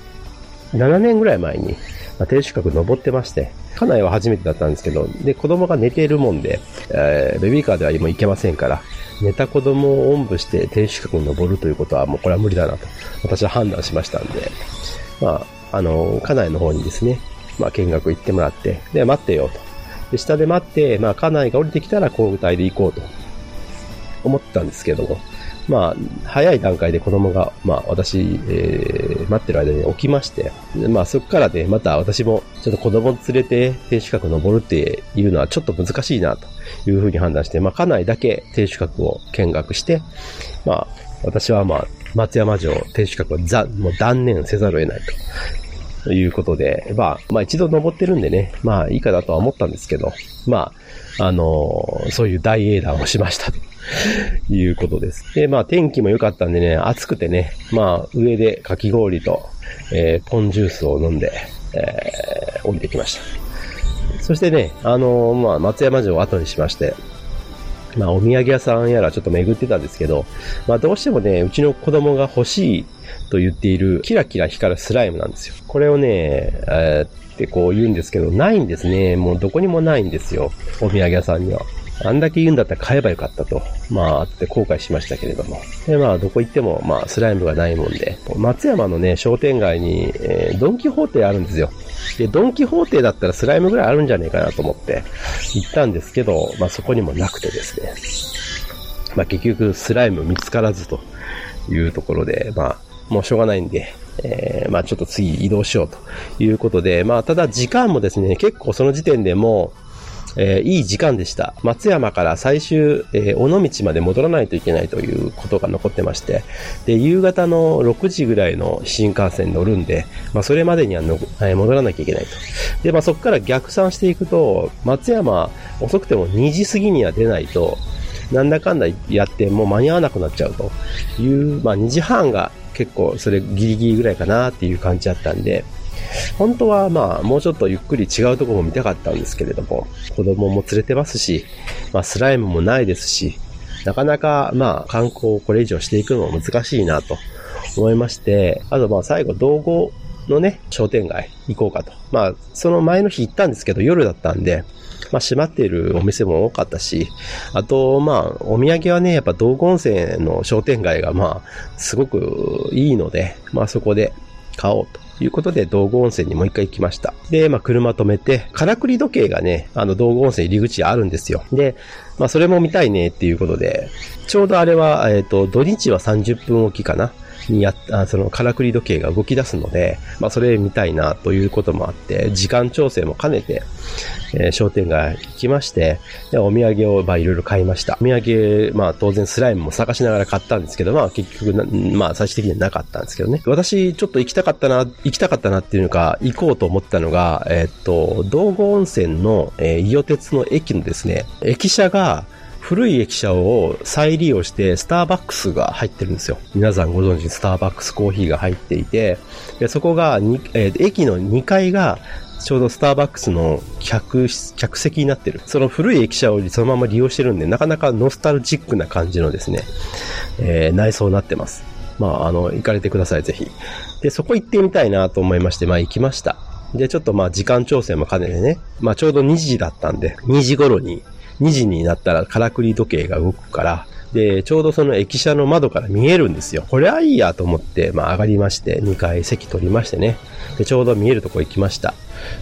7年ぐらい前に、まあ、低主角登ってまして、家内は初めてだったんですけど、で、子供が寝ているもんで、えー、ベビーカーでは今行けませんから、寝た子供をおんぶして天守閣に登るということはもうこれは無理だなと、私は判断しましたんで、まあ、あの、家内の方にですね、まあ、見学行ってもらって、で、待ってよと。で、下で待って、まあ、家内が降りてきたら交代で行こうと思ったんですけども、まあ、早い段階で子供が、まあ、私、えー、待ってる間に起きまして、まあ、そこからね、また私も、ちょっと子供連れて天守閣登るっていうのはちょっと難しいな、というふうに判断して、まあ、家内だけ天守閣を見学して、まあ、私はまあ、松山城天守閣をざ、もう断念せざるを得ないと。ということで、まあ、まあ一度登ってるんでね、まあいいかなとは思ったんですけど、まあ、あのー、そういう大英断をしましたと いうことです。で、まあ天気も良かったんでね、暑くてね、まあ上でかき氷と、えー、ポンジュースを飲んで、えー、降りてきました。そしてね、あのー、まあ松山城を後にしまして、まあ、お土産屋さんやらちょっと巡ってたんですけど、まあ、どうしてもね、うちの子供が欲しいと言っているキラキラ光るスライムなんですよ。これをね、えー、ってこう言うんですけど、ないんですね。もうどこにもないんですよ。お土産屋さんには。あんだけ言うんだったら買えばよかったと。まあ、って後悔しましたけれども。で、まあ、どこ行っても、まあ、スライムがないもんで、松山のね、商店街に、えー、ドンキホーテあるんですよ。で、ドンキホーテだったらスライムぐらいあるんじゃねえかなと思って行ったんですけど、まあそこにもなくてですね。まあ結局スライム見つからずというところで、まあもうしょうがないんで、えー、まあちょっと次移動しようということで、まあただ時間もですね、結構その時点でもえー、いい時間でした。松山から最終、えー、尾道まで戻らないといけないということが残ってまして、で、夕方の6時ぐらいの新幹線に乗るんで、まあ、それまでにはの、えー、戻らなきゃいけないと。で、まあ、そこから逆算していくと、松山、遅くても2時過ぎには出ないと、なんだかんだやってもう間に合わなくなっちゃうという、まあ、2時半が結構それギリギリぐらいかなっていう感じだったんで、本当はまあ、もうちょっとゆっくり違うとこも見たかったんですけれども、子供も連れてますし、まあ、スライムもないですし、なかなかまあ、観光をこれ以上していくのも難しいなと思いまして、あとまあ、最後、道後のね、商店街行こうかと。まあ、その前の日行ったんですけど、夜だったんで、まあ、閉まっているお店も多かったし、あと、まあ、お土産はね、やっぱ道後温泉の商店街が、まあ、すごくいいので、まあ、そこで買おうと。いうことで、道後温泉にもう一回行きました。で、まあ、車止めて、からくり時計がね、あの、道後温泉入り口あるんですよ。で、まあ、それも見たいねっていうことで、ちょうどあれは、えっ、ー、と、土日は30分おきかな。にやあその、からくり時計が動き出すので、まあ、それ見たいなということもあって、時間調整も兼ねて、えー、商店街行きまして、でお土産を、まあ、いろいろ買いました。お土産、まあ、当然スライムも探しながら買ったんですけど、まあ、結局まあ、最終的にはなかったんですけどね。私、ちょっと行きたかったな、行きたかったなっていうのか、行こうと思ったのが、えー、っと、道後温泉の、えー、伊予鉄の駅のですね、駅舎が、古い駅舎を再利用してスターバックスが入ってるんですよ。皆さんご存知スターバックスコーヒーが入っていて、でそこが、えー、駅の2階がちょうどスターバックスの客、客席になってる。その古い駅舎をそのまま利用してるんで、なかなかノスタルジックな感じのですね、えー、内装になってます。まあ、あの、行かれてください、ぜひ。で、そこ行ってみたいなと思いまして、まあ行きました。で、ちょっとまあ時間調整も兼ねてね、まあちょうど2時だったんで、2時頃に2時になったらからくり時計が動くから、で、ちょうどその駅舎の窓から見えるんですよ。これはいいやと思って、まあ上がりまして、2階席取りましてね。で、ちょうど見えるとこ行きました。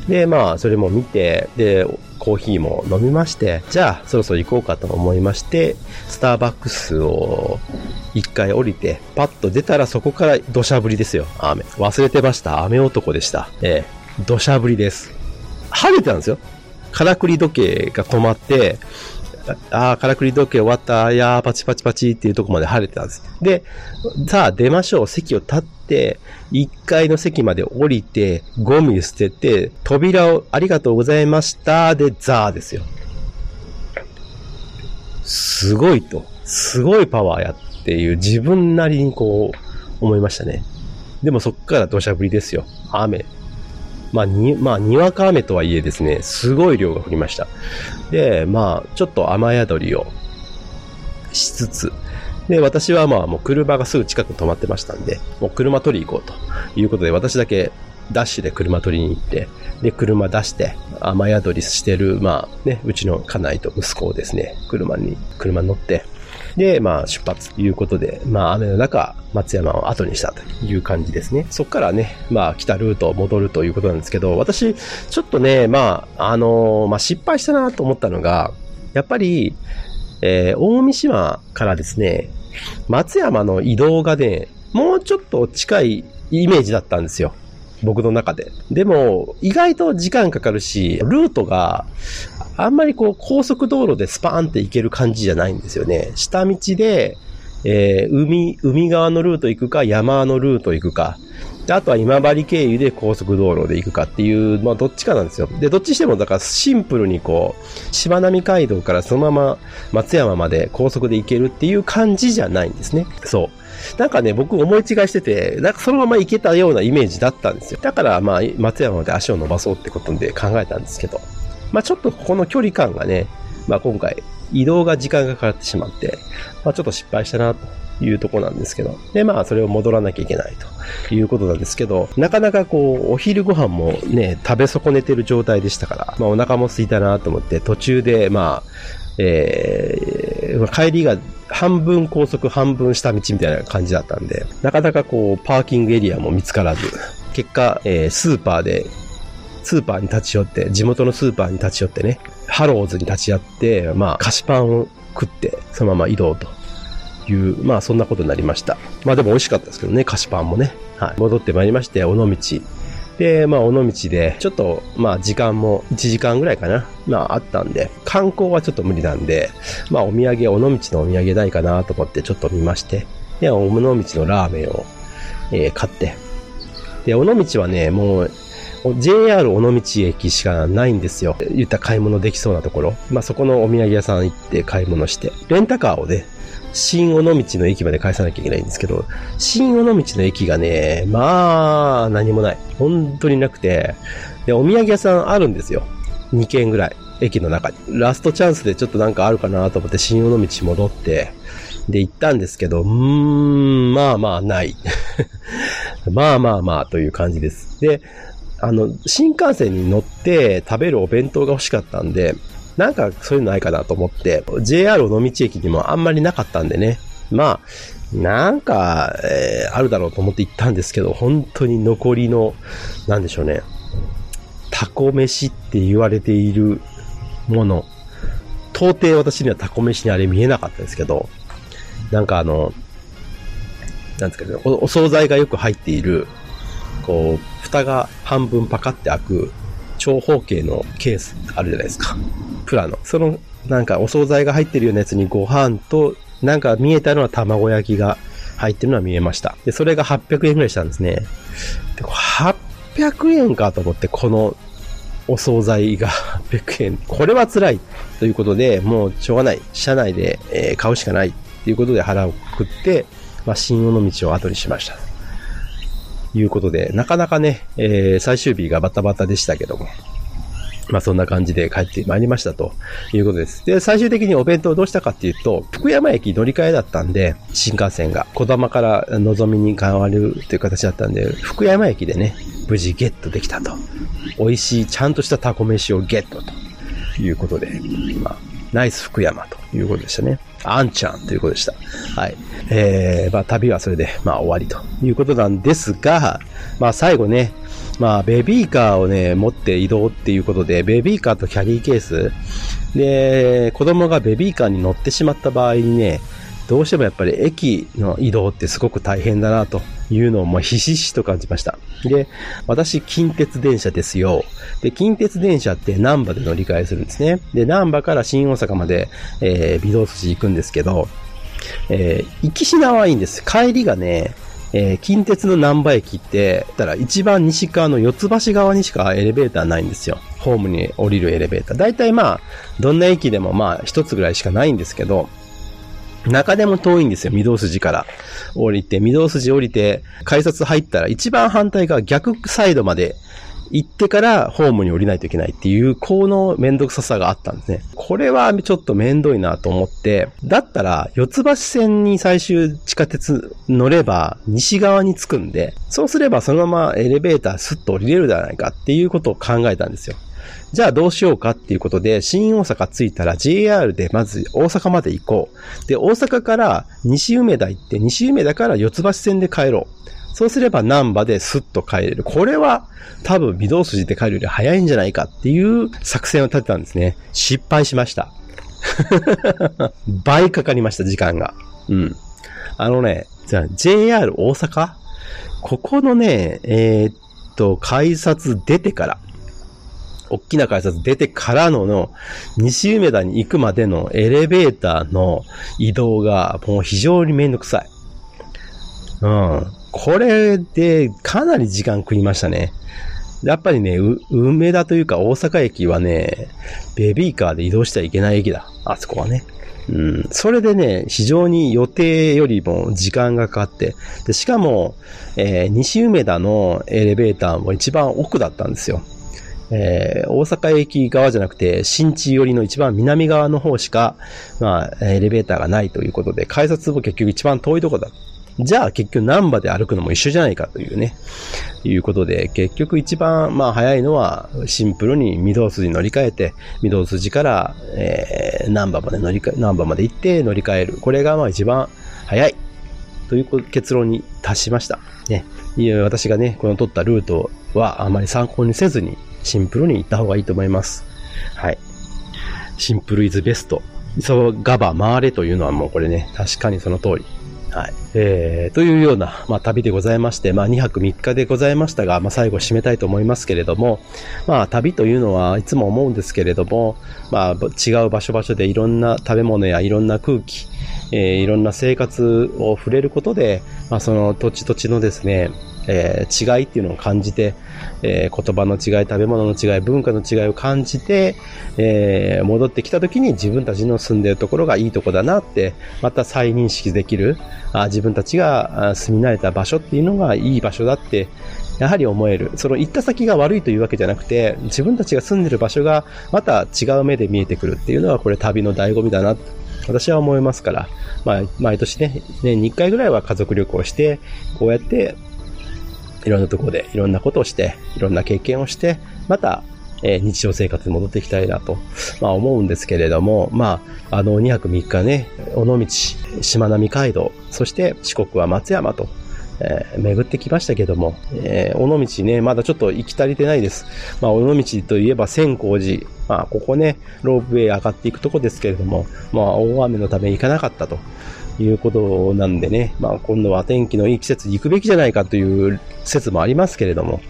で、まあ、それも見て、で、コーヒーも飲みまして、じゃあ、そろそろ行こうかと思いまして、スターバックスを一回降りて、パッと出たらそこから土砂降りですよ、雨。忘れてました。雨男でした。ええ、土砂降りです。晴れてたんですよ。からくり時計が止まって、ああ、からくり時計終わった、いや、パチパチパチっていうとこまで晴れてたんです。で、さあ出ましょう。席を立って、1階の席まで降りて、ゴミ捨てて、扉をありがとうございました、で、ザーですよ。すごいと。すごいパワーやっていう自分なりにこう、思いましたね。でもそっから土砂降りですよ。雨。まあ、に、まあ、にわか雨とはいえですね、すごい量が降りました。で、まあ、ちょっと雨宿りをしつつ、で、私はまあもう車がすぐ近くに止まってましたんで、もう車取り行こうということで、私だけダッシュで車取りに行って、で、車出して、雨宿りしてる、まあね、うちの家内と息子をですね、車に、車に乗って、で、まあ、出発ということで、まあ、雨の中、松山を後にしたという感じですね。そこからね、まあ、来たルートを戻るということなんですけど、私、ちょっとね、まあ、あのー、まあ、失敗したなと思ったのが、やっぱり、えー、大三島からですね、松山の移動がね、もうちょっと近いイメージだったんですよ。僕の中で。でも、意外と時間かかるし、ルートがあんまりこう高速道路でスパーンって行ける感じじゃないんですよね。下道で、えー、海、海側のルート行くか、山のルート行くか。で、あとは今治経由で高速道路で行くかっていう、まあどっちかなんですよ。で、どっちしてもだからシンプルにこう、しまなみ海道からそのまま松山まで高速で行けるっていう感じじゃないんですね。そう。なんかね、僕思い違いしてて、なんかそのまま行けたようなイメージだったんですよ。だからまあ、松山まで足を伸ばそうってことで考えたんですけど。まあちょっとここの距離感がね、まあ今回移動が時間がかかってしまって、まあちょっと失敗したなというとこなんですけど、でまあそれを戻らなきゃいけないということなんですけど、なかなかこうお昼ご飯もね、食べ損ねてる状態でしたから、まあお腹も空いたなと思って途中でまあ、えー、帰りが半分高速半分下道みたいな感じだったんで、なかなかこうパーキングエリアも見つからず、結果、えー、スーパーでスーパーに立ち寄って、地元のスーパーに立ち寄ってね、ハローズに立ち会って、まあ、菓子パンを食って、そのまま移動という、まあ、そんなことになりました。まあ、でも美味しかったですけどね、菓子パンもね。はい。戻ってまいりまして、尾道。で、まあ、尾道で、ちょっと、まあ、時間も1時間ぐらいかな。まあ、あったんで、観光はちょっと無理なんで、まあ、お土産、尾道のお土産ないかなと思ってちょっと見まして、で、尾道のラーメンを、えー、買って、で、尾道はね、もう、JR 尾道駅しかないんですよ。言った買い物できそうなところ。まあ、そこのお土産屋さん行って買い物して、レンタカーをね、新尾道の駅まで返さなきゃいけないんですけど、新尾道の駅がね、まあ、何もない。本当になくて、で、お土産屋さんあるんですよ。2軒ぐらい。駅の中に。ラストチャンスでちょっとなんかあるかなと思って新尾道戻って、で、行ったんですけど、うーん、まあまあない。まあまあまあという感じです。で、あの、新幹線に乗って食べるお弁当が欲しかったんで、なんかそういうのないかなと思って、JR 尾道駅にもあんまりなかったんでね。まあ、なんか、えー、あるだろうと思って行ったんですけど、本当に残りの、なんでしょうね。タコ飯って言われているもの。到底私にはタコ飯にあれ見えなかったですけど、なんかあの、なんですかね、おお惣菜がよく入っている、こう、蓋が半分パカって開く長方形のケースあるじゃないですか。プラの。その、なんかお惣菜が入ってるようなやつにご飯と、なんか見えたのは卵焼きが入ってるのは見えました。で、それが800円ぐらいしたんですね。で、800円かと思って、このお惣菜が800円。これは辛いということで、もうしょうがない。車内で、え、買うしかないということで腹をくくって、まあ、新尾道を後にしました。いうことで、なかなかね、えー、最終日がバタバタでしたけども、まあそんな感じで帰ってまいりましたということです。で、最終的にお弁当どうしたかっていうと、福山駅乗り換えだったんで、新幹線が小玉からのぞみに変わるという形だったんで、福山駅でね、無事ゲットできたと。美味しい、ちゃんとしたタコ飯をゲットということで、まあ、ナイス福山ということでしたね。あんちゃんということでした。はい。えー、まあ旅はそれで、まあ終わりということなんですが、まあ最後ね、まあベビーカーをね、持って移動っていうことで、ベビーカーとキャリーケース、で、子供がベビーカーに乗ってしまった場合にね、どうしてもやっぱり駅の移動ってすごく大変だなというのをもうひしひしと感じました。で、私、近鉄電車ですよ。で、近鉄電車って南波で乗り換えするんですね。で、南波から新大阪まで、えー、微動筋行くんですけど、えー、行き品はいいんです。帰りがね、えー、近鉄の南波駅って、たら一番西側の四つ橋側にしかエレベーターないんですよ。ホームに降りるエレベーター。だいたいまあ、どんな駅でもまあ、一つぐらいしかないんですけど、中でも遠いんですよ、御堂筋から降りて、御堂筋降りて、改札入ったら一番反対側逆サイドまで行ってからホームに降りないといけないっていう、このめんどくささがあったんですね。これはちょっとめんどいなと思って、だったら四つ橋線に最終地下鉄乗れば西側に着くんで、そうすればそのままエレベータースッと降りれるじゃないかっていうことを考えたんですよ。じゃあどうしようかっていうことで、新大阪着いたら JR でまず大阪まで行こう。で、大阪から西梅田行って、西梅田から四つ橋線で帰ろう。そうすれば南波でスッと帰れる。これは多分微動筋で帰るより早いんじゃないかっていう作戦を立てたんですね。失敗しました。倍かかりました、時間が。うん。あのね、じゃあ JR 大阪？ここのね、えー、っと、改札出てから、大きな改札出てからのの、西梅田に行くまでのエレベーターの移動がもう非常にめんどくさい。うん。これでかなり時間食いましたね。やっぱりね、梅田というか大阪駅はね、ベビーカーで移動してはいけない駅だ。あそこはね。うん。それでね、非常に予定よりも時間がかかって、で、しかも、えー、西梅田のエレベーターも一番奥だったんですよ。えー、大阪駅側じゃなくて、新地寄りの一番南側の方しか、まあ、エレベーターがないということで、改札も結局一番遠いとこだ。じゃあ結局南波で歩くのも一緒じゃないかというね、いうことで、結局一番まあ早いのはシンプルに御堂筋乗り換えて、御堂筋から、えー、南波まで乗り換え、南波まで行って乗り換える。これがまあ一番早い。という結論に達しました。ね。いや、私がね、この取ったルートはあまり参考にせずに、シンプルに行った方がいいと思います。はい。シンプルイズベスト。そう、ガバ回れというのはもうこれね、確かにその通り。はい。えー、というような、まあ、旅でございまして、まあ、2泊3日でございましたが、まあ、最後締めたいと思いますけれども、まあ、旅というのはいつも思うんですけれども、まあ、違う場所場所でいろんな食べ物やいろんな空気、えー、いろんな生活を触れることで、まあ、その土地土地のですね、えー、違いっていうのを感じて、えー、言葉の違い、食べ物の違い、文化の違いを感じて、えー、戻ってきた時に自分たちの住んでるところがいいとこだなって、また再認識できる、あ自分たちが住み慣れた場所っていうのがいい場所だって、やはり思える。その行った先が悪いというわけじゃなくて、自分たちが住んでる場所がまた違う目で見えてくるっていうのは、これ旅の醍醐味だなと、私は思いますから、まあ、毎年ね、年に1回ぐらいは家族旅行して、こうやっていろんなところでいろんなことをして、いろんな経験をして、また、えー、日常生活に戻っていきたいなと、まあ思うんですけれども、まあ、あの、2泊3日ね、尾道、しまなみ海道、そして四国は松山と、えー、巡ってきましたけども、えー、尾道ね、まだちょっと行き足りてないです。まあ、尾道といえば千光寺、まあ、ここね、ロープウェイ上がっていくとこですけれども、まあ、大雨のため行かなかったと。いうことなんでね、まあ今度は天気のいい季節に行くべきじゃないかという説もありますけれども、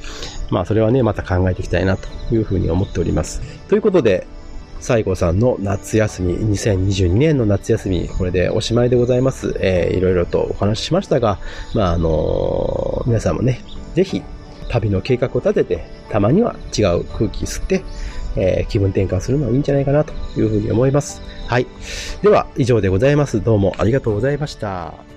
まあそれはね、また考えていきたいなというふうに思っております。ということで、西郷さんの夏休み、2022年の夏休み、これでおしまいでございます。えー、いろいろとお話ししましたが、まああのー、皆さんもね、ぜひ旅の計画を立てて、たまには違う空気吸って、えー、気分転換するのはいいんじゃないかなというふうに思います。はい。では、以上でございます。どうもありがとうございました。